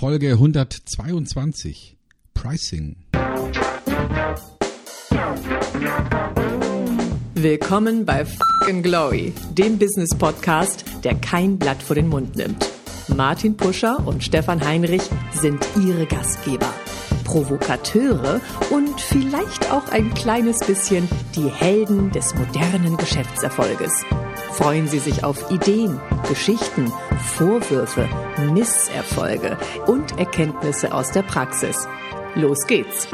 Folge 122. Pricing. Willkommen bei Fucking Glory, dem Business Podcast, der kein Blatt vor den Mund nimmt. Martin Puscher und Stefan Heinrich sind ihre Gastgeber. Provokateure und vielleicht auch ein kleines bisschen die Helden des modernen Geschäftserfolges. Freuen Sie sich auf Ideen, Geschichten, Vorwürfe, Misserfolge und Erkenntnisse aus der Praxis. Los geht's!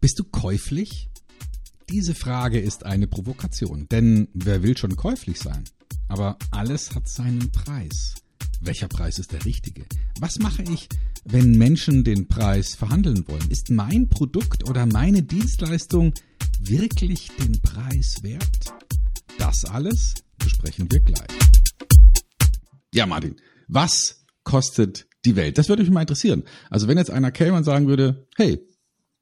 Bist du käuflich? Diese Frage ist eine Provokation, denn wer will schon käuflich sein? Aber alles hat seinen Preis. Welcher Preis ist der richtige? Was mache ich, wenn Menschen den Preis verhandeln wollen? Ist mein Produkt oder meine Dienstleistung wirklich den Preis wert? Das alles besprechen wir gleich. Ja, Martin, was kostet die Welt? Das würde mich mal interessieren. Also wenn jetzt einer käme und sagen würde, hey,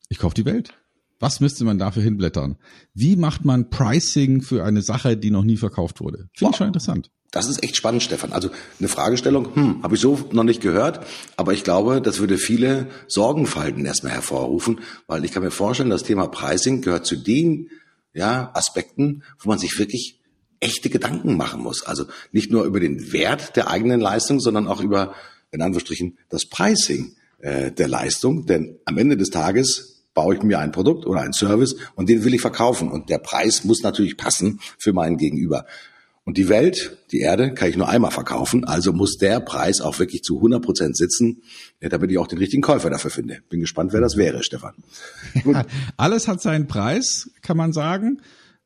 ich kaufe die Welt. Was müsste man dafür hinblättern? Wie macht man Pricing für eine Sache, die noch nie verkauft wurde? Finde ich schon interessant. Das ist echt spannend, Stefan. Also eine Fragestellung, hm, habe ich so noch nicht gehört, aber ich glaube, das würde viele Sorgenfalten erstmal hervorrufen, weil ich kann mir vorstellen, das Thema Pricing gehört zu den ja, Aspekten, wo man sich wirklich echte Gedanken machen muss. Also nicht nur über den Wert der eigenen Leistung, sondern auch über, in Anführungsstrichen, das Pricing äh, der Leistung. Denn am Ende des Tages baue ich mir ein Produkt oder einen Service und den will ich verkaufen. Und der Preis muss natürlich passen für meinen Gegenüber. Und die Welt, die Erde, kann ich nur einmal verkaufen. Also muss der Preis auch wirklich zu 100 Prozent sitzen, damit ich auch den richtigen Käufer dafür finde. Bin gespannt, wer das wäre, Stefan. Ja, alles hat seinen Preis, kann man sagen.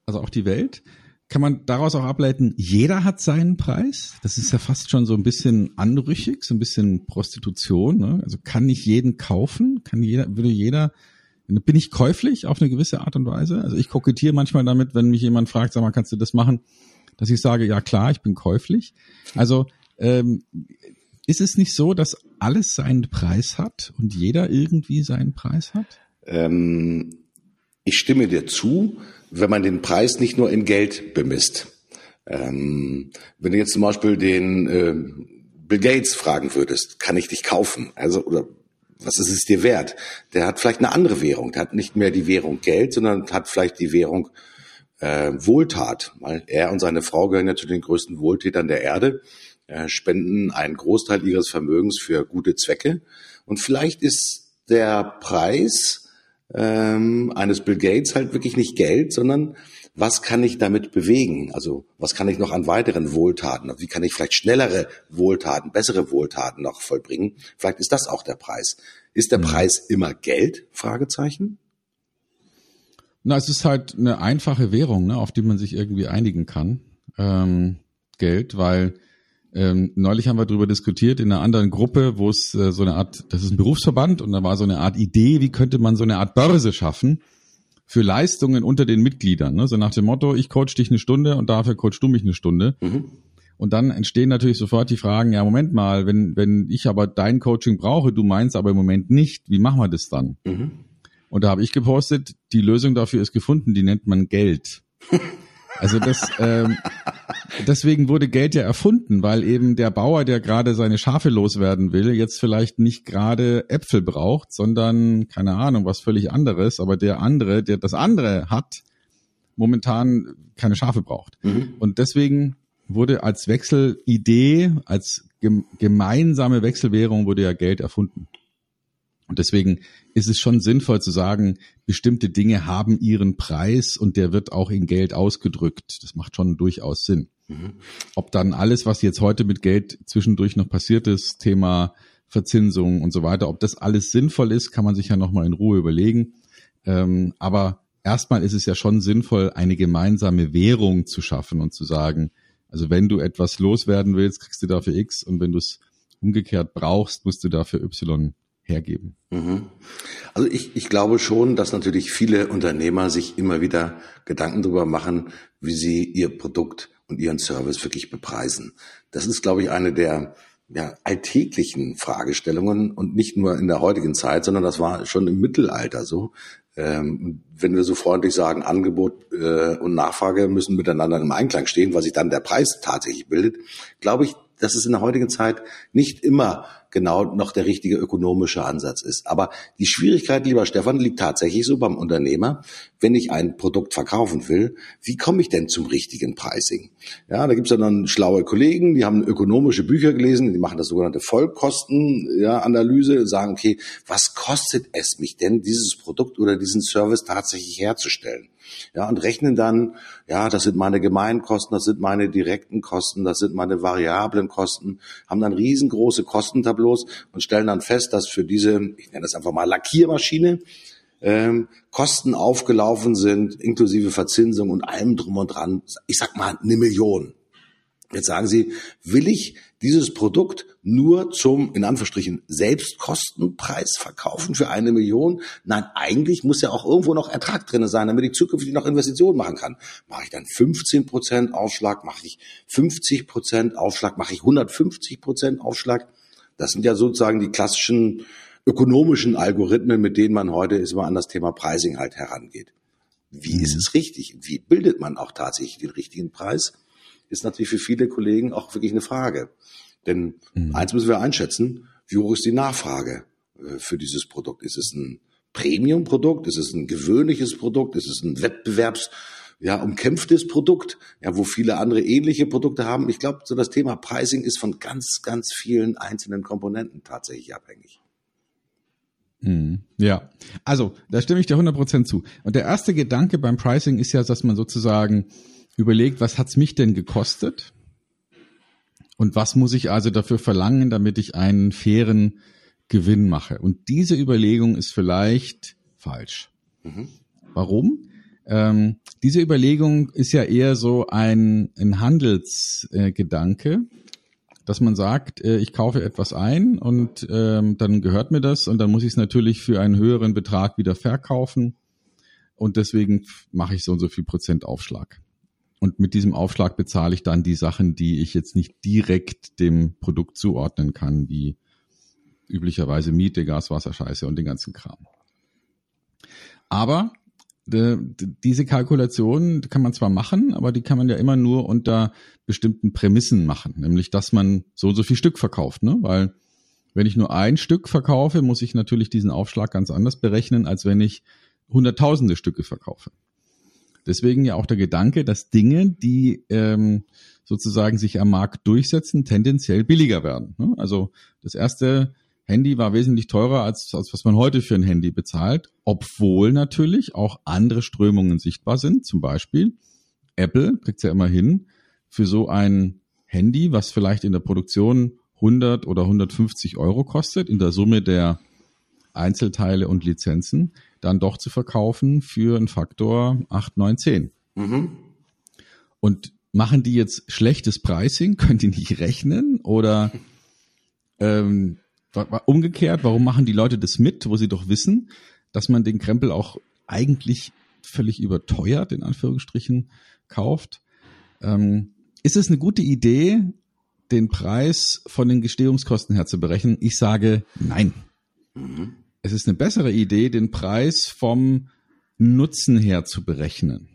Also auch die Welt. Kann man daraus auch ableiten, jeder hat seinen Preis? Das ist ja fast schon so ein bisschen anrüchig, so ein bisschen Prostitution. Ne? Also kann nicht jeden kaufen? Kann jeder, würde jeder bin ich käuflich auf eine gewisse Art und Weise? Also ich kokettiere manchmal damit, wenn mich jemand fragt, sag mal, kannst du das machen? dass ich sage, ja klar, ich bin käuflich. Also ähm, ist es nicht so, dass alles seinen Preis hat und jeder irgendwie seinen Preis hat? Ähm, ich stimme dir zu, wenn man den Preis nicht nur in Geld bemisst. Ähm, wenn du jetzt zum Beispiel den äh, Bill Gates fragen würdest, kann ich dich kaufen? Also oder was ist es dir wert? Der hat vielleicht eine andere Währung. Der hat nicht mehr die Währung Geld, sondern hat vielleicht die Währung äh, Wohltat, weil er und seine Frau gehören ja zu den größten Wohltätern der Erde, äh, spenden einen Großteil ihres Vermögens für gute Zwecke. Und vielleicht ist der Preis ähm, eines Bill Gates halt wirklich nicht Geld, sondern was kann ich damit bewegen? Also was kann ich noch an weiteren Wohltaten? Wie kann ich vielleicht schnellere Wohltaten, bessere Wohltaten noch vollbringen? Vielleicht ist das auch der Preis. Ist der mhm. Preis immer Geld? Fragezeichen. Na, es ist halt eine einfache Währung, ne, auf die man sich irgendwie einigen kann. Ähm, Geld, weil ähm, neulich haben wir darüber diskutiert in einer anderen Gruppe, wo es äh, so eine Art, das ist ein Berufsverband und da war so eine Art Idee, wie könnte man so eine Art Börse schaffen für Leistungen unter den Mitgliedern. Ne? So nach dem Motto, ich coach dich eine Stunde und dafür coach du mich eine Stunde. Mhm. Und dann entstehen natürlich sofort die Fragen, ja, Moment mal, wenn, wenn ich aber dein Coaching brauche, du meinst aber im Moment nicht, wie machen wir das dann? Mhm. Und da habe ich gepostet, die Lösung dafür ist gefunden, die nennt man Geld. Also das, ähm, deswegen wurde Geld ja erfunden, weil eben der Bauer, der gerade seine Schafe loswerden will, jetzt vielleicht nicht gerade Äpfel braucht, sondern keine Ahnung, was völlig anderes. Aber der andere, der das andere hat, momentan keine Schafe braucht. Mhm. Und deswegen wurde als Wechselidee, als gemeinsame Wechselwährung wurde ja Geld erfunden. Und deswegen ist es schon sinnvoll zu sagen, bestimmte Dinge haben ihren Preis und der wird auch in Geld ausgedrückt. Das macht schon durchaus Sinn. Mhm. Ob dann alles, was jetzt heute mit Geld zwischendurch noch passiert ist, Thema Verzinsung und so weiter, ob das alles sinnvoll ist, kann man sich ja nochmal in Ruhe überlegen. Ähm, aber erstmal ist es ja schon sinnvoll, eine gemeinsame Währung zu schaffen und zu sagen, also wenn du etwas loswerden willst, kriegst du dafür X und wenn du es umgekehrt brauchst, musst du dafür Y hergeben. Mhm. Also ich, ich glaube schon, dass natürlich viele Unternehmer sich immer wieder Gedanken darüber machen, wie sie ihr Produkt und ihren Service wirklich bepreisen. Das ist, glaube ich, eine der ja, alltäglichen Fragestellungen und nicht nur in der heutigen Zeit, sondern das war schon im Mittelalter so. Ähm, wenn wir so freundlich sagen, Angebot äh, und Nachfrage müssen miteinander im Einklang stehen, weil sich dann der Preis tatsächlich bildet, glaube ich, dass es in der heutigen Zeit nicht immer genau noch der richtige ökonomische Ansatz ist. Aber die Schwierigkeit, lieber Stefan, liegt tatsächlich so beim Unternehmer, wenn ich ein Produkt verkaufen will, wie komme ich denn zum richtigen Pricing? Ja, da gibt's ja dann schlaue Kollegen, die haben ökonomische Bücher gelesen, die machen das sogenannte Vollkostenanalyse, ja, sagen, okay, was kostet es mich denn, dieses Produkt oder diesen Service tatsächlich herzustellen? Ja, und rechnen dann, ja, das sind meine Gemeinkosten, das sind meine direkten Kosten, das sind meine variablen Kosten, haben dann riesengroße Kostentableaus und stellen dann fest, dass für diese, ich nenne das einfach mal Lackiermaschine, ähm, Kosten aufgelaufen sind, inklusive Verzinsung und allem drum und dran, ich sag mal eine Million. Jetzt sagen Sie, will ich dieses Produkt nur zum, in Anführungsstrichen, Selbstkostenpreis verkaufen für eine Million? Nein, eigentlich muss ja auch irgendwo noch Ertrag drin sein, damit ich zukünftig noch Investitionen machen kann. Mache ich dann 15 Prozent Aufschlag, mache ich 50 Prozent Aufschlag, mache ich 150 Prozent Aufschlag? Das sind ja sozusagen die klassischen ökonomischen Algorithmen, mit denen man heute ist immer an das Thema Pricing halt herangeht. Wie ist mhm. es richtig? Wie bildet man auch tatsächlich den richtigen Preis? ist natürlich für viele Kollegen auch wirklich eine Frage. Denn mhm. eins müssen wir einschätzen, wie hoch ist die Nachfrage äh, für dieses Produkt? Ist es ein Premium-Produkt? Ist es ein gewöhnliches Produkt? Ist es ein Wettbewerbs- ja, umkämpftes Produkt, ja, wo viele andere ähnliche Produkte haben. Ich glaube, so das Thema Pricing ist von ganz, ganz vielen einzelnen Komponenten tatsächlich abhängig. Mhm. Ja, also da stimme ich dir 100% zu. Und der erste Gedanke beim Pricing ist ja, dass man sozusagen überlegt, was hat's mich denn gekostet? Und was muss ich also dafür verlangen, damit ich einen fairen Gewinn mache? Und diese Überlegung ist vielleicht falsch. Mhm. Warum? Ähm, diese Überlegung ist ja eher so ein, ein Handelsgedanke, äh, dass man sagt, äh, ich kaufe etwas ein und ähm, dann gehört mir das und dann muss ich es natürlich für einen höheren Betrag wieder verkaufen und deswegen mache ich so und so viel Prozent Aufschlag. Und mit diesem Aufschlag bezahle ich dann die Sachen, die ich jetzt nicht direkt dem Produkt zuordnen kann, wie üblicherweise Miete, Gas, Wasser, Scheiße und den ganzen Kram. Aber diese Kalkulation kann man zwar machen, aber die kann man ja immer nur unter bestimmten Prämissen machen, nämlich dass man so und so viel Stück verkauft, ne? Weil wenn ich nur ein Stück verkaufe, muss ich natürlich diesen Aufschlag ganz anders berechnen, als wenn ich hunderttausende Stücke verkaufe. Deswegen ja auch der Gedanke, dass Dinge, die ähm, sozusagen sich am Markt durchsetzen, tendenziell billiger werden. Ne? Also das erste Handy war wesentlich teurer als, als was man heute für ein Handy bezahlt, obwohl natürlich auch andere Strömungen sichtbar sind. Zum Beispiel Apple kriegt ja immer hin, für so ein Handy, was vielleicht in der Produktion 100 oder 150 Euro kostet, in der Summe der Einzelteile und Lizenzen, dann doch zu verkaufen für einen Faktor 8, 9, 10. Mhm. Und machen die jetzt schlechtes Pricing? Können die nicht rechnen? Oder ähm, umgekehrt, warum machen die Leute das mit, wo sie doch wissen, dass man den Krempel auch eigentlich völlig überteuert, in Anführungsstrichen, kauft? Ähm, ist es eine gute Idee, den Preis von den Gestehungskosten her zu berechnen? Ich sage nein. Mhm es ist eine bessere Idee, den Preis vom Nutzen her zu berechnen.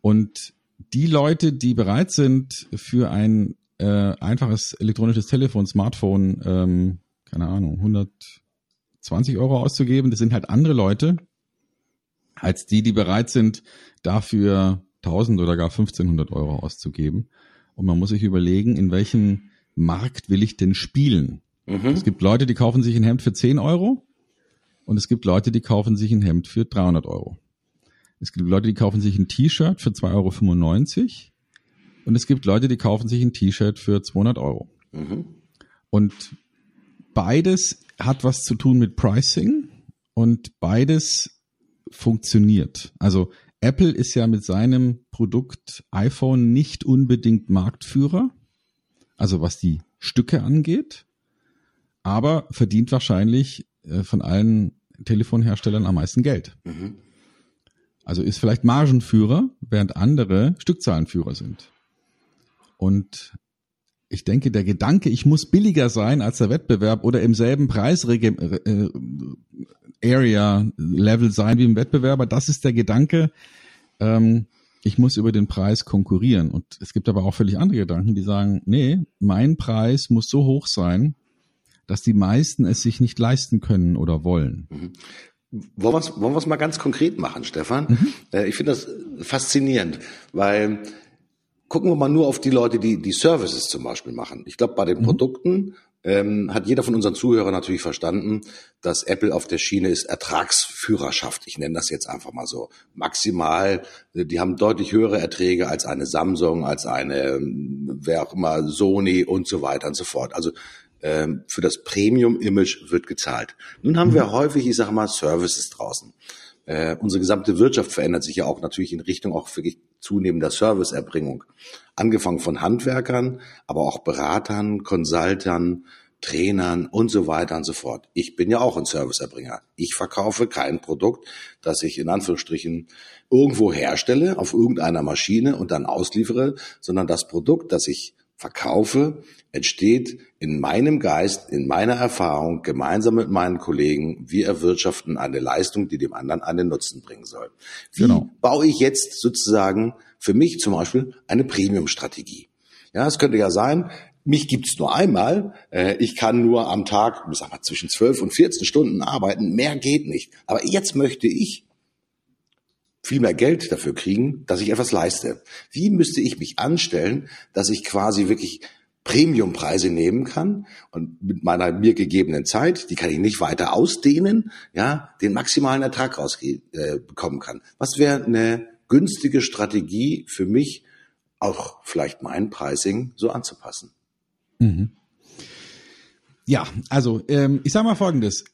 Und die Leute, die bereit sind, für ein äh, einfaches elektronisches Telefon, Smartphone, ähm, keine Ahnung, 120 Euro auszugeben, das sind halt andere Leute, als die, die bereit sind, dafür 1000 oder gar 1500 Euro auszugeben. Und man muss sich überlegen, in welchem Markt will ich denn spielen? Mhm. Es gibt Leute, die kaufen sich ein Hemd für 10 Euro und es gibt Leute, die kaufen sich ein Hemd für 300 Euro. Es gibt Leute, die kaufen sich ein T-Shirt für 2,95 Euro und es gibt Leute, die kaufen sich ein T-Shirt für 200 Euro. Mhm. Und beides hat was zu tun mit Pricing und beides funktioniert. Also Apple ist ja mit seinem Produkt iPhone nicht unbedingt Marktführer, also was die Stücke angeht aber verdient wahrscheinlich äh, von allen Telefonherstellern am meisten Geld. Mhm. Also ist vielleicht Margenführer, während andere Stückzahlenführer sind. Und ich denke, der Gedanke, ich muss billiger sein als der Wettbewerb oder im selben Preisarea äh, Level sein wie im Wettbewerber, das ist der Gedanke, ähm, ich muss über den Preis konkurrieren. Und es gibt aber auch völlig andere Gedanken, die sagen, nee, mein Preis muss so hoch sein, dass die meisten es sich nicht leisten können oder wollen. Mhm. Wollen wir es wollen wir's mal ganz konkret machen, Stefan? Mhm. Äh, ich finde das faszinierend, weil gucken wir mal nur auf die Leute, die die Services zum Beispiel machen. Ich glaube, bei den mhm. Produkten ähm, hat jeder von unseren Zuhörern natürlich verstanden, dass Apple auf der Schiene ist Ertragsführerschaft. Ich nenne das jetzt einfach mal so. Maximal, äh, die haben deutlich höhere Erträge als eine Samsung, als eine, ähm, wer auch immer, Sony und so weiter und so fort. Also ähm, für das Premium-Image wird gezahlt. Nun haben wir mhm. häufig, ich sage mal, Services draußen. Äh, unsere gesamte Wirtschaft verändert sich ja auch natürlich in Richtung auch wirklich zunehmender Serviceerbringung. Angefangen von Handwerkern, aber auch Beratern, Consultern, Trainern und so weiter und so fort. Ich bin ja auch ein Serviceerbringer. Ich verkaufe kein Produkt, das ich in Anführungsstrichen irgendwo herstelle auf irgendeiner Maschine und dann ausliefere, sondern das Produkt, das ich verkaufe, entsteht in meinem Geist, in meiner Erfahrung, gemeinsam mit meinen Kollegen. Wir erwirtschaften eine Leistung, die dem anderen einen Nutzen bringen soll. Wie genau. baue ich jetzt sozusagen für mich zum Beispiel eine Premium-Strategie? Ja, es könnte ja sein, mich gibt's nur einmal. Äh, ich kann nur am Tag, sag mal, zwischen 12 und 14 Stunden arbeiten. Mehr geht nicht. Aber jetzt möchte ich viel mehr Geld dafür kriegen, dass ich etwas leiste. Wie müsste ich mich anstellen, dass ich quasi wirklich Premiumpreise nehmen kann und mit meiner mir gegebenen Zeit, die kann ich nicht weiter ausdehnen, ja, den maximalen Ertrag rausbekommen äh, kann. Was wäre eine günstige Strategie für mich, auch vielleicht mein Pricing so anzupassen? Mhm. Ja, also ähm, ich sage mal Folgendes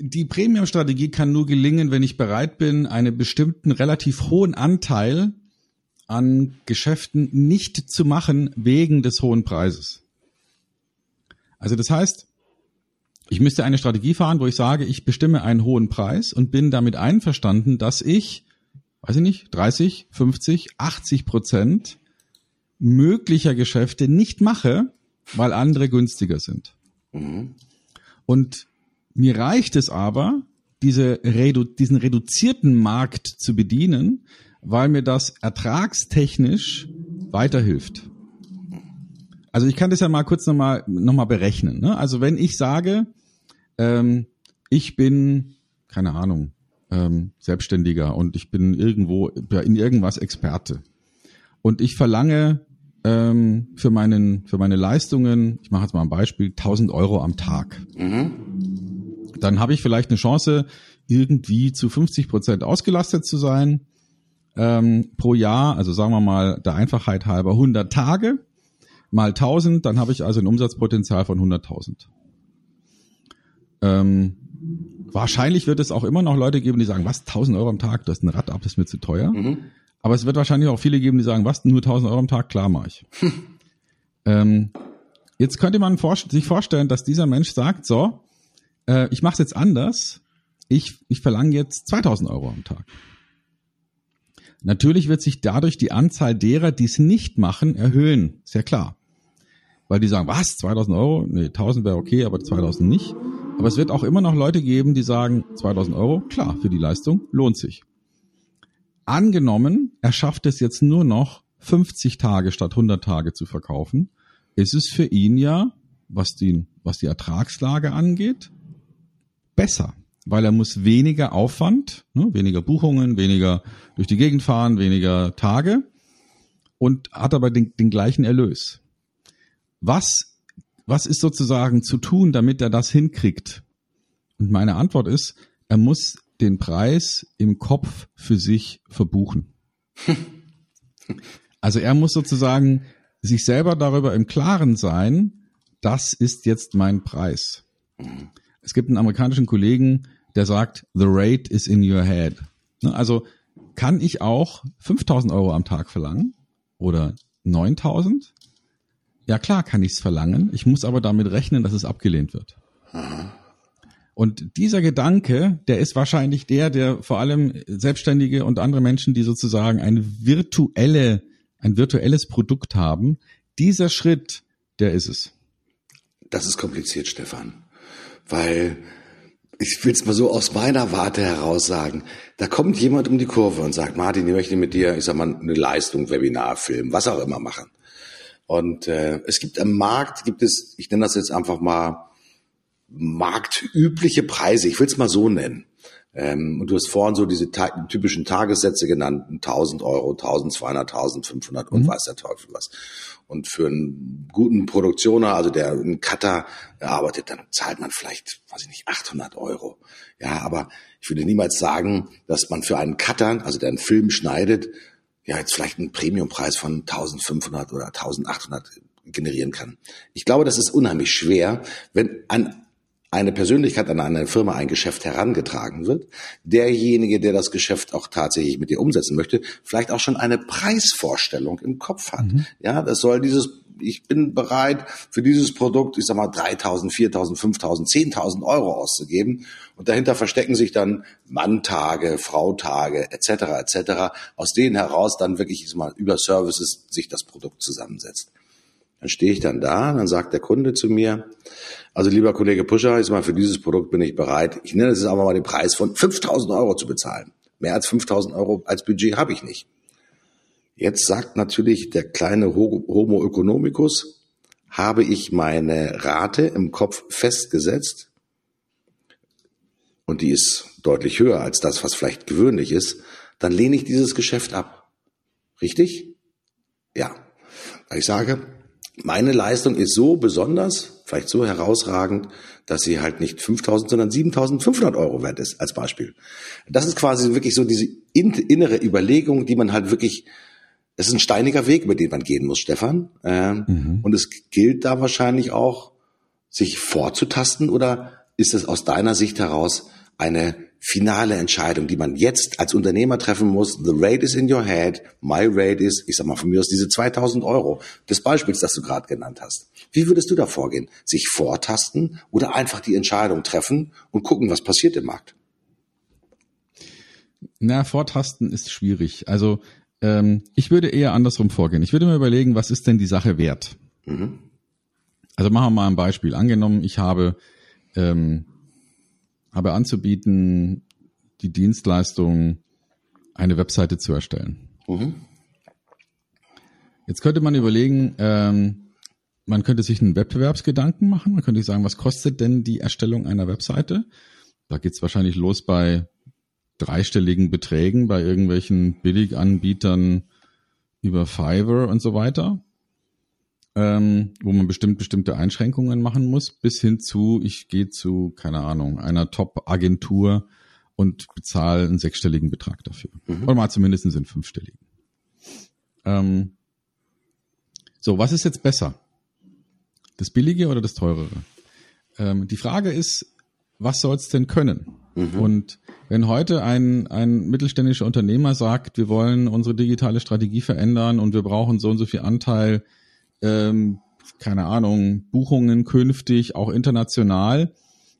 die Premium-Strategie kann nur gelingen, wenn ich bereit bin, einen bestimmten relativ hohen Anteil an Geschäften nicht zu machen wegen des hohen Preises. Also das heißt, ich müsste eine Strategie fahren, wo ich sage, ich bestimme einen hohen Preis und bin damit einverstanden, dass ich, weiß ich nicht, 30, 50, 80 Prozent möglicher Geschäfte nicht mache, weil andere günstiger sind. Mhm. Und mir reicht es aber, diese redu diesen reduzierten Markt zu bedienen, weil mir das ertragstechnisch weiterhilft. Also ich kann das ja mal kurz nochmal noch mal berechnen. Ne? Also wenn ich sage, ähm, ich bin, keine Ahnung, ähm, Selbstständiger und ich bin irgendwo in irgendwas Experte und ich verlange ähm, für meinen für meine Leistungen, ich mache jetzt mal ein Beispiel, 1000 Euro am Tag. Mhm dann habe ich vielleicht eine Chance, irgendwie zu 50 Prozent ausgelastet zu sein ähm, pro Jahr. Also sagen wir mal der Einfachheit halber 100 Tage mal 1000, dann habe ich also ein Umsatzpotenzial von 100.000. Ähm, wahrscheinlich wird es auch immer noch Leute geben, die sagen, was, 1000 Euro am Tag, das ist ein Rad ab, das ist mir zu teuer. Mhm. Aber es wird wahrscheinlich auch viele geben, die sagen, was, nur 1000 Euro am Tag, klar mache ich. ähm, jetzt könnte man sich vorstellen, dass dieser Mensch sagt, so, äh, ich mache es jetzt anders. Ich, ich verlange jetzt 2000 Euro am Tag. Natürlich wird sich dadurch die Anzahl derer, die es nicht machen, erhöhen. Sehr klar. Weil die sagen, was, 2000 Euro? Nee, 1000 wäre okay, aber 2000 nicht. Aber es wird auch immer noch Leute geben, die sagen, 2000 Euro, klar, für die Leistung lohnt sich. Angenommen, er schafft es jetzt nur noch 50 Tage statt 100 Tage zu verkaufen, ist es für ihn ja, was die, was die Ertragslage angeht, besser, weil er muss weniger Aufwand, ne, weniger Buchungen, weniger durch die Gegend fahren, weniger Tage und hat aber den, den gleichen Erlös. Was, was ist sozusagen zu tun, damit er das hinkriegt? Und meine Antwort ist, er muss den Preis im Kopf für sich verbuchen. Also er muss sozusagen sich selber darüber im Klaren sein, das ist jetzt mein Preis. Es gibt einen amerikanischen Kollegen, der sagt, the rate is in your head. Ne, also kann ich auch 5000 Euro am Tag verlangen oder 9000? Ja klar kann ich es verlangen. Ich muss aber damit rechnen, dass es abgelehnt wird. Und dieser Gedanke, der ist wahrscheinlich der, der vor allem Selbstständige und andere Menschen, die sozusagen eine virtuelle, ein virtuelles Produkt haben, dieser Schritt, der ist es. Das ist kompliziert, Stefan weil ich will es mal so aus meiner Warte heraus sagen, da kommt jemand um die Kurve und sagt, Martin, ich möchte mit dir, ich sag mal, eine Leistung, Webinar, Film, was auch immer machen. Und äh, es gibt am Markt, gibt es, ich nenne das jetzt einfach mal marktübliche Preise, ich will es mal so nennen. Ähm, und du hast vorhin so diese ta typischen Tagessätze genannt, 1000 Euro, 1200, 1500 und mhm. weiß der Teufel was. Und für einen guten Produktioner, also der einen Cutter arbeitet, dann zahlt man vielleicht, weiß ich nicht, 800 Euro. Ja, aber ich würde niemals sagen, dass man für einen Cutter, also der einen Film schneidet, ja jetzt vielleicht einen Premiumpreis von 1500 oder 1800 generieren kann. Ich glaube, das ist unheimlich schwer, wenn an eine Persönlichkeit an eine Firma ein Geschäft herangetragen wird, derjenige, der das Geschäft auch tatsächlich mit dir umsetzen möchte, vielleicht auch schon eine Preisvorstellung im Kopf hat. Mhm. Ja, das soll dieses ich bin bereit für dieses Produkt, ich sag mal 3.000, 4.000, 5.000, 10.000 Euro auszugeben und dahinter verstecken sich dann Manntage, Frautage etc. etc. Aus denen heraus dann wirklich ich sag mal über Services sich das Produkt zusammensetzt. Dann stehe ich dann da, dann sagt der Kunde zu mir, also lieber Kollege Puscher, ist mal für dieses Produkt bin ich bereit, ich nenne es aber mal den Preis von 5000 Euro zu bezahlen. Mehr als 5000 Euro als Budget habe ich nicht. Jetzt sagt natürlich der kleine Homo economicus, habe ich meine Rate im Kopf festgesetzt und die ist deutlich höher als das, was vielleicht gewöhnlich ist, dann lehne ich dieses Geschäft ab. Richtig? Ja. Ich sage, meine Leistung ist so besonders, vielleicht so herausragend, dass sie halt nicht 5000, sondern 7500 Euro wert ist, als Beispiel. Das ist quasi wirklich so diese innere Überlegung, die man halt wirklich, es ist ein steiniger Weg, über den man gehen muss, Stefan. Ähm, mhm. Und es gilt da wahrscheinlich auch, sich vorzutasten oder ist es aus deiner Sicht heraus eine finale Entscheidung, die man jetzt als Unternehmer treffen muss. The rate is in your head. My rate is, ich sag mal von mir aus, diese 2000 Euro des Beispiels, das du gerade genannt hast. Wie würdest du da vorgehen? Sich vortasten oder einfach die Entscheidung treffen und gucken, was passiert im Markt? Na, vortasten ist schwierig. Also ähm, ich würde eher andersrum vorgehen. Ich würde mir überlegen, was ist denn die Sache wert? Mhm. Also machen wir mal ein Beispiel. Angenommen, ich habe ähm, habe anzubieten, die Dienstleistung, eine Webseite zu erstellen. Mhm. Jetzt könnte man überlegen, ähm, man könnte sich einen Wettbewerbsgedanken machen. Man könnte sagen, was kostet denn die Erstellung einer Webseite? Da geht's wahrscheinlich los bei dreistelligen Beträgen, bei irgendwelchen Billiganbietern über Fiverr und so weiter ähm, wo man bestimmt bestimmte Einschränkungen machen muss, bis hin zu, ich gehe zu, keine Ahnung, einer Top-Agentur und bezahle einen sechsstelligen Betrag dafür. Mhm. Oder mal zumindest einen fünfstelligen. Ähm, so, was ist jetzt besser? Das Billige oder das Teurere? Ähm, die Frage ist, was soll es denn können? Mhm. Und wenn heute ein, ein mittelständischer Unternehmer sagt, wir wollen unsere digitale Strategie verändern und wir brauchen so und so viel Anteil ähm, keine Ahnung, Buchungen künftig auch international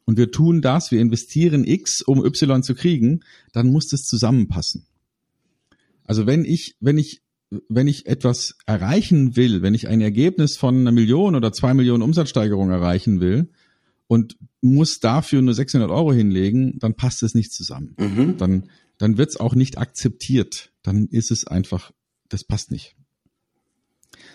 und wir tun das, wir investieren X, um Y zu kriegen, dann muss das zusammenpassen. Also wenn ich, wenn ich, wenn ich etwas erreichen will, wenn ich ein Ergebnis von einer Million oder zwei Millionen Umsatzsteigerung erreichen will und muss dafür nur 600 Euro hinlegen, dann passt es nicht zusammen. Mhm. Dann, dann wird es auch nicht akzeptiert. Dann ist es einfach, das passt nicht.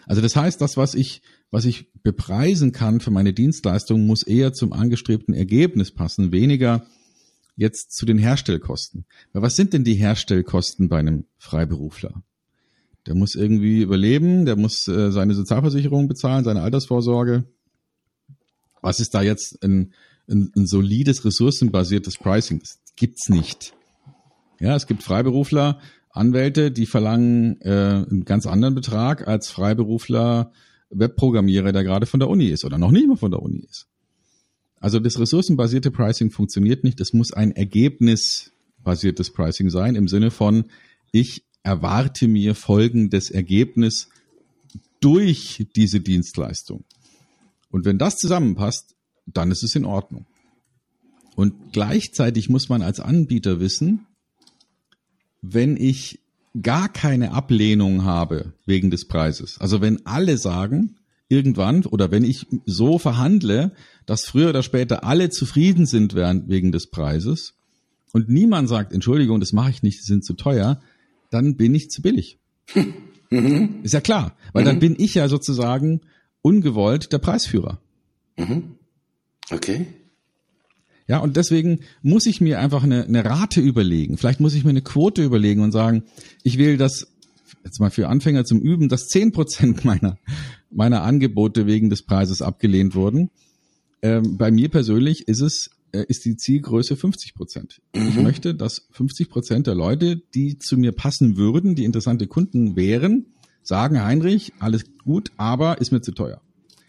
Also das heißt, das, was ich, was ich bepreisen kann für meine Dienstleistung, muss eher zum angestrebten Ergebnis passen, weniger jetzt zu den Herstellkosten. Weil was sind denn die Herstellkosten bei einem Freiberufler? Der muss irgendwie überleben, der muss äh, seine Sozialversicherung bezahlen, seine Altersvorsorge. Was ist da jetzt ein, ein, ein solides, ressourcenbasiertes Pricing? Das gibt's nicht. Ja, es gibt Freiberufler, Anwälte, die verlangen äh, einen ganz anderen Betrag als Freiberufler Webprogrammierer, der gerade von der Uni ist oder noch nicht mal von der Uni ist. Also das ressourcenbasierte Pricing funktioniert nicht. Es muss ein ergebnisbasiertes Pricing sein im Sinne von, ich erwarte mir folgendes Ergebnis durch diese Dienstleistung. Und wenn das zusammenpasst, dann ist es in Ordnung. Und gleichzeitig muss man als Anbieter wissen, wenn ich gar keine Ablehnung habe wegen des Preises. Also wenn alle sagen, irgendwann oder wenn ich so verhandle, dass früher oder später alle zufrieden sind wegen des Preises und niemand sagt, Entschuldigung, das mache ich nicht, die sind zu teuer, dann bin ich zu billig. Mhm. Ist ja klar, weil mhm. dann bin ich ja sozusagen ungewollt der Preisführer. Mhm. Okay. Ja, und deswegen muss ich mir einfach eine, eine Rate überlegen. Vielleicht muss ich mir eine Quote überlegen und sagen, ich will das jetzt mal für Anfänger zum Üben, dass zehn Prozent meiner, meiner Angebote wegen des Preises abgelehnt wurden. Ähm, bei mir persönlich ist es, äh, ist die Zielgröße 50 Prozent. Mhm. Ich möchte, dass 50 Prozent der Leute, die zu mir passen würden, die interessante Kunden wären, sagen, Heinrich, alles gut, aber ist mir zu teuer.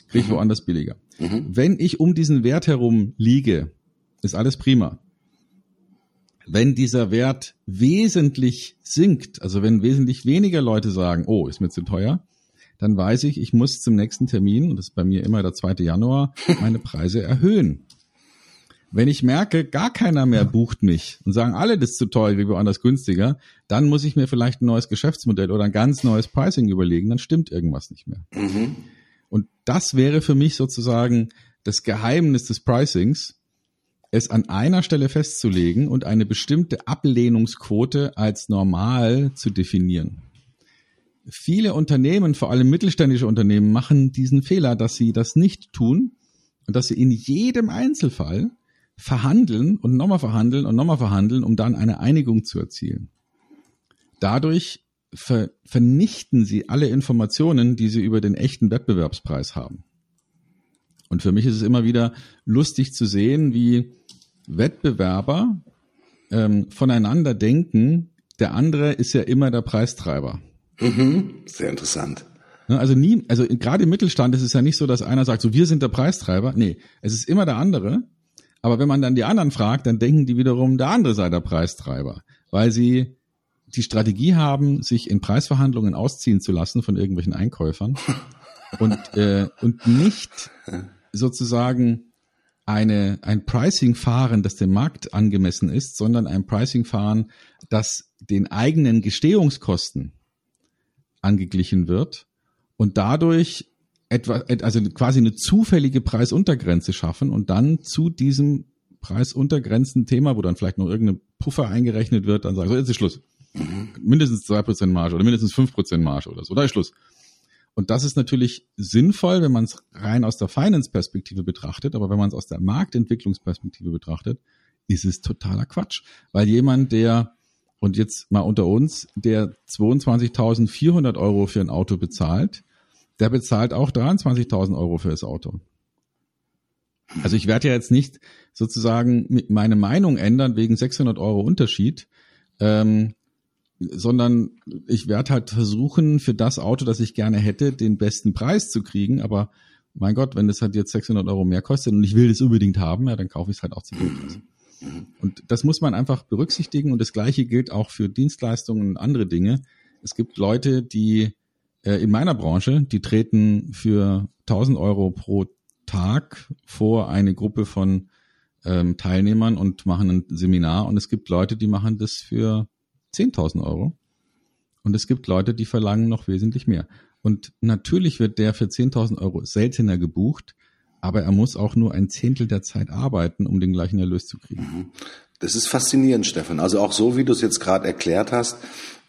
Kriege ich mhm. woanders billiger. Mhm. Wenn ich um diesen Wert herum liege, ist alles prima. Wenn dieser Wert wesentlich sinkt, also wenn wesentlich weniger Leute sagen, oh, ist mir zu teuer, dann weiß ich, ich muss zum nächsten Termin, und das ist bei mir immer der 2. Januar, meine Preise erhöhen. Wenn ich merke, gar keiner mehr bucht mich und sagen, alle das ist zu teuer, wie woanders günstiger, dann muss ich mir vielleicht ein neues Geschäftsmodell oder ein ganz neues Pricing überlegen, dann stimmt irgendwas nicht mehr. Mhm. Und das wäre für mich sozusagen das Geheimnis des Pricings, es an einer Stelle festzulegen und eine bestimmte Ablehnungsquote als normal zu definieren. Viele Unternehmen, vor allem mittelständische Unternehmen, machen diesen Fehler, dass sie das nicht tun und dass sie in jedem Einzelfall verhandeln und nochmal verhandeln und nochmal verhandeln, um dann eine Einigung zu erzielen. Dadurch ver vernichten sie alle Informationen, die sie über den echten Wettbewerbspreis haben. Und für mich ist es immer wieder lustig zu sehen, wie Wettbewerber ähm, voneinander denken, der andere ist ja immer der Preistreiber. Mhm, sehr interessant. Ne, also nie, also gerade im Mittelstand ist es ja nicht so, dass einer sagt, so wir sind der Preistreiber. Nee, es ist immer der andere. Aber wenn man dann die anderen fragt, dann denken die wiederum, der andere sei der Preistreiber, weil sie die Strategie haben, sich in Preisverhandlungen ausziehen zu lassen von irgendwelchen Einkäufern und, äh, und nicht sozusagen eine, ein Pricing fahren, das dem Markt angemessen ist, sondern ein Pricing fahren, das den eigenen Gestehungskosten angeglichen wird und dadurch etwa, also quasi eine zufällige Preisuntergrenze schaffen und dann zu diesem Preisuntergrenzen-Thema, wo dann vielleicht noch irgendeine Puffer eingerechnet wird, dann sagen, so, jetzt ist Schluss. Mindestens zwei Prozent Marge oder mindestens fünf Prozent Marge oder so, da ist Schluss. Und das ist natürlich sinnvoll, wenn man es rein aus der Finance-Perspektive betrachtet, aber wenn man es aus der Marktentwicklungsperspektive betrachtet, ist es totaler Quatsch. Weil jemand, der, und jetzt mal unter uns, der 22.400 Euro für ein Auto bezahlt, der bezahlt auch 23.000 Euro für das Auto. Also ich werde ja jetzt nicht sozusagen meine Meinung ändern wegen 600 Euro Unterschied, ähm, sondern ich werde halt versuchen, für das Auto, das ich gerne hätte, den besten Preis zu kriegen. Aber mein Gott, wenn das halt jetzt 600 Euro mehr kostet und ich will das unbedingt haben, ja, dann kaufe ich es halt auch zu Preis. Und das muss man einfach berücksichtigen. Und das Gleiche gilt auch für Dienstleistungen und andere Dinge. Es gibt Leute, die äh, in meiner Branche, die treten für 1000 Euro pro Tag vor eine Gruppe von ähm, Teilnehmern und machen ein Seminar. Und es gibt Leute, die machen das für 10.000 Euro. Und es gibt Leute, die verlangen noch wesentlich mehr. Und natürlich wird der für 10.000 Euro seltener gebucht, aber er muss auch nur ein Zehntel der Zeit arbeiten, um den gleichen Erlös zu kriegen. Mhm. Das ist faszinierend, Stefan. Also auch so, wie du es jetzt gerade erklärt hast.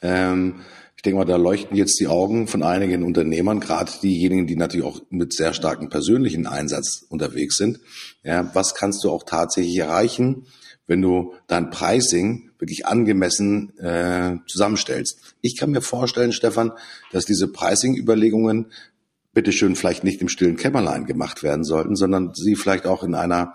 Ähm, ich denke mal, da leuchten jetzt die Augen von einigen Unternehmern, gerade diejenigen, die natürlich auch mit sehr starkem persönlichen Einsatz unterwegs sind. Ja, was kannst du auch tatsächlich erreichen, wenn du dein Pricing wirklich angemessen äh, zusammenstellst. Ich kann mir vorstellen, Stefan, dass diese Pricing-Überlegungen bitteschön vielleicht nicht im stillen Kämmerlein gemacht werden sollten, sondern sie vielleicht auch in einer,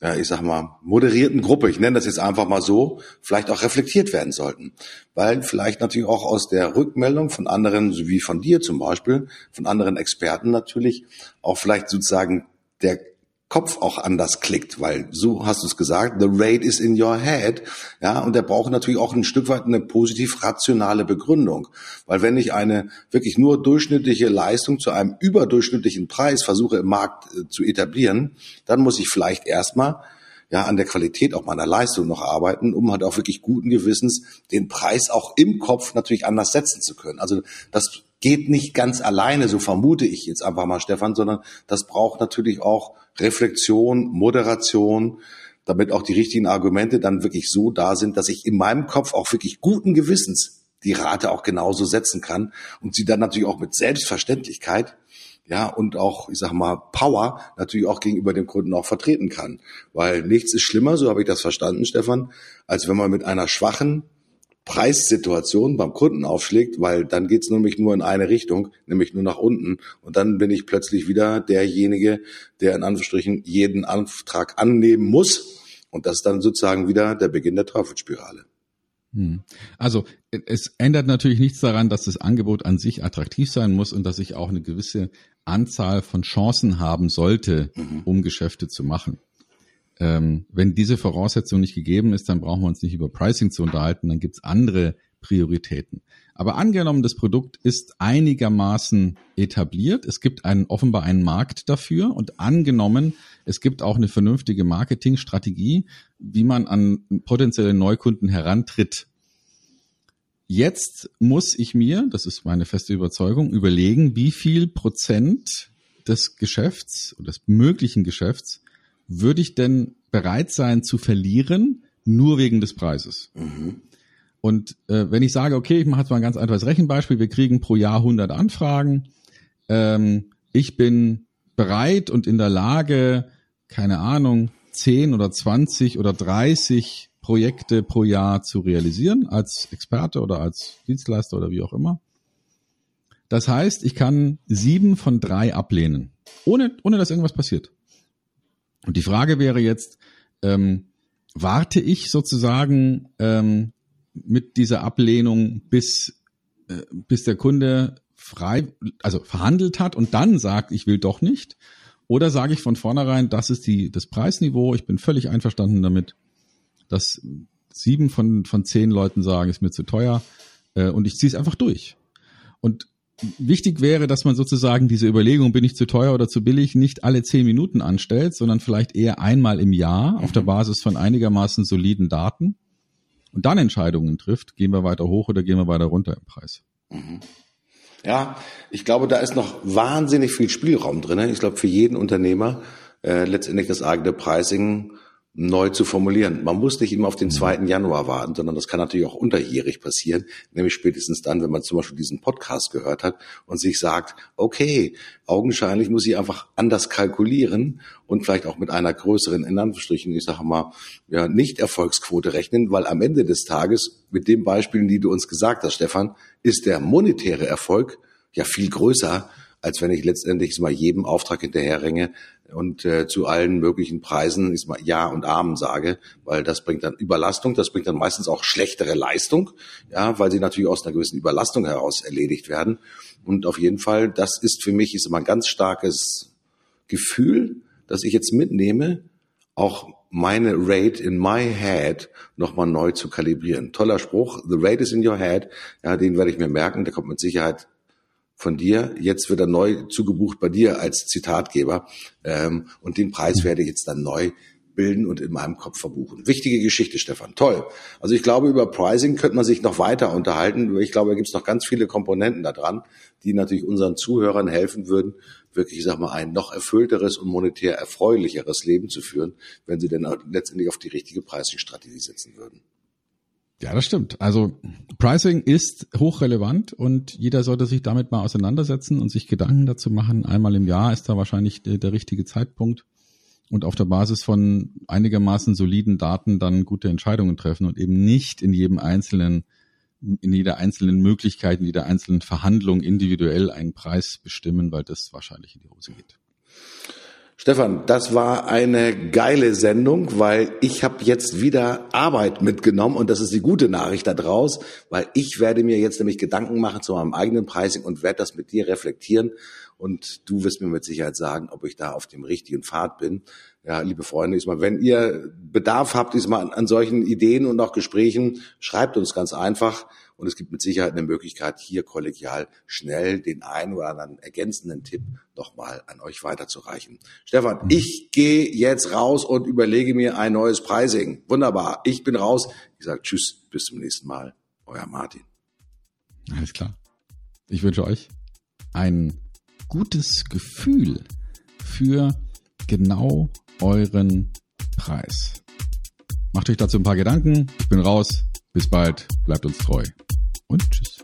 äh, ich sag mal, moderierten Gruppe, ich nenne das jetzt einfach mal so, vielleicht auch reflektiert werden sollten. Weil vielleicht natürlich auch aus der Rückmeldung von anderen, so wie von dir zum Beispiel, von anderen Experten natürlich, auch vielleicht sozusagen der Kopf auch anders klickt, weil so hast du es gesagt, the rate is in your head, ja, und der braucht natürlich auch ein Stück weit eine positiv rationale Begründung, weil wenn ich eine wirklich nur durchschnittliche Leistung zu einem überdurchschnittlichen Preis versuche im Markt äh, zu etablieren, dann muss ich vielleicht erstmal ja, an der Qualität auch meiner Leistung noch arbeiten, um halt auch wirklich guten Gewissens den Preis auch im Kopf natürlich anders setzen zu können. Also das geht nicht ganz alleine, so vermute ich jetzt einfach mal, Stefan, sondern das braucht natürlich auch Reflexion, Moderation, damit auch die richtigen Argumente dann wirklich so da sind, dass ich in meinem Kopf auch wirklich guten Gewissens die Rate auch genauso setzen kann und sie dann natürlich auch mit Selbstverständlichkeit ja, und auch, ich sag mal, Power natürlich auch gegenüber dem Kunden auch vertreten kann. Weil nichts ist schlimmer, so habe ich das verstanden, Stefan, als wenn man mit einer schwachen Preissituation beim Kunden aufschlägt, weil dann geht's nämlich nur in eine Richtung, nämlich nur nach unten. Und dann bin ich plötzlich wieder derjenige, der in Anführungsstrichen jeden Antrag annehmen muss. Und das ist dann sozusagen wieder der Beginn der Teufelsspirale. Hm. Also es ändert natürlich nichts daran, dass das Angebot an sich attraktiv sein muss und dass ich auch eine gewisse Anzahl von Chancen haben sollte, mhm. um Geschäfte zu machen. Ähm, wenn diese Voraussetzung nicht gegeben ist, dann brauchen wir uns nicht über Pricing zu unterhalten, dann gibt's andere Prioritäten. Aber angenommen, das Produkt ist einigermaßen etabliert, es gibt einen, offenbar einen Markt dafür und angenommen, es gibt auch eine vernünftige Marketingstrategie, wie man an potenzielle Neukunden herantritt. Jetzt muss ich mir, das ist meine feste Überzeugung, überlegen, wie viel Prozent des Geschäfts oder des möglichen Geschäfts würde ich denn bereit sein zu verlieren, nur wegen des Preises? Mhm. Und äh, wenn ich sage, okay, ich mache jetzt mal ein ganz einfaches Rechenbeispiel, wir kriegen pro Jahr 100 Anfragen, ähm, ich bin bereit und in der Lage, keine Ahnung, 10 oder 20 oder 30 Projekte pro Jahr zu realisieren, als Experte oder als Dienstleister oder wie auch immer. Das heißt, ich kann sieben von drei ablehnen, ohne, ohne dass irgendwas passiert. Und die Frage wäre jetzt, ähm, warte ich sozusagen ähm, mit dieser Ablehnung, bis, äh, bis der Kunde frei, also verhandelt hat und dann sagt, ich will doch nicht? Oder sage ich von vornherein, das ist die, das Preisniveau, ich bin völlig einverstanden damit, dass sieben von, von zehn Leuten sagen, ist mir zu teuer äh, und ich ziehe es einfach durch. Und wichtig wäre, dass man sozusagen diese Überlegung, bin ich zu teuer oder zu billig, nicht alle zehn Minuten anstellt, sondern vielleicht eher einmal im Jahr auf der mhm. Basis von einigermaßen soliden Daten und dann Entscheidungen trifft, gehen wir weiter hoch oder gehen wir weiter runter im Preis. Mhm. Ja, ich glaube, da ist noch wahnsinnig viel Spielraum drin. Ich glaube, für jeden Unternehmer äh, letztendlich das eigene Pricing neu zu formulieren. Man muss nicht immer auf den 2. Mhm. Januar warten, sondern das kann natürlich auch unterjährig passieren, nämlich spätestens dann, wenn man zum Beispiel diesen Podcast gehört hat und sich sagt, okay, augenscheinlich muss ich einfach anders kalkulieren und vielleicht auch mit einer größeren, in Anführungsstrichen, ich sage mal, ja, Nicht-Erfolgsquote rechnen, weil am Ende des Tages, mit den Beispielen, die du uns gesagt hast, Stefan, ist der monetäre Erfolg ja viel größer, als wenn ich letztendlich mal jedem Auftrag hinterherrenne und äh, zu allen möglichen Preisen ist mal Ja und Amen sage, weil das bringt dann Überlastung, das bringt dann meistens auch schlechtere Leistung, ja, weil sie natürlich aus einer gewissen Überlastung heraus erledigt werden. Und auf jeden Fall, das ist für mich ist immer ein ganz starkes Gefühl, dass ich jetzt mitnehme, auch meine Rate in my head nochmal neu zu kalibrieren. Toller Spruch, the rate is in your head, ja, den werde ich mir merken, der kommt mit Sicherheit von dir. Jetzt wird er neu zugebucht bei dir als Zitatgeber. Ähm, und den Preis werde ich jetzt dann neu bilden und in meinem Kopf verbuchen. Wichtige Geschichte, Stefan. Toll. Also ich glaube, über Pricing könnte man sich noch weiter unterhalten. Ich glaube, da gibt es noch ganz viele Komponenten da dran, die natürlich unseren Zuhörern helfen würden, wirklich, ich sag mal, ein noch erfüllteres und monetär erfreulicheres Leben zu führen, wenn sie denn letztendlich auf die richtige Pricing-Strategie setzen würden. Ja, das stimmt. Also Pricing ist hochrelevant und jeder sollte sich damit mal auseinandersetzen und sich Gedanken dazu machen. Einmal im Jahr ist da wahrscheinlich der, richtige Zeitpunkt und auf der Basis von einigermaßen soliden Daten dann gute Entscheidungen treffen und eben nicht in jedem einzelnen, in jeder einzelnen Möglichkeit, in jeder einzelnen Verhandlung individuell einen Preis bestimmen, weil das wahrscheinlich in die Hose geht. Stefan, das war eine geile Sendung, weil ich habe jetzt wieder Arbeit mitgenommen und das ist die gute Nachricht da draus, weil ich werde mir jetzt nämlich Gedanken machen zu meinem eigenen Pricing und werde das mit dir reflektieren und du wirst mir mit Sicherheit sagen, ob ich da auf dem richtigen Pfad bin. Ja, liebe Freunde, ist mal, wenn ihr Bedarf habt, ist mal an, solchen Ideen und auch Gesprächen, schreibt uns ganz einfach. Und es gibt mit Sicherheit eine Möglichkeit, hier kollegial schnell den einen oder anderen ergänzenden Tipp nochmal an euch weiterzureichen. Stefan, ich gehe jetzt raus und überlege mir ein neues Pricing. Wunderbar. Ich bin raus. Ich sage Tschüss, bis zum nächsten Mal. Euer Martin. Alles klar. Ich wünsche euch ein gutes Gefühl für genau euren Preis. Macht euch dazu ein paar Gedanken. Ich bin raus. Bis bald. Bleibt uns treu. Und tschüss.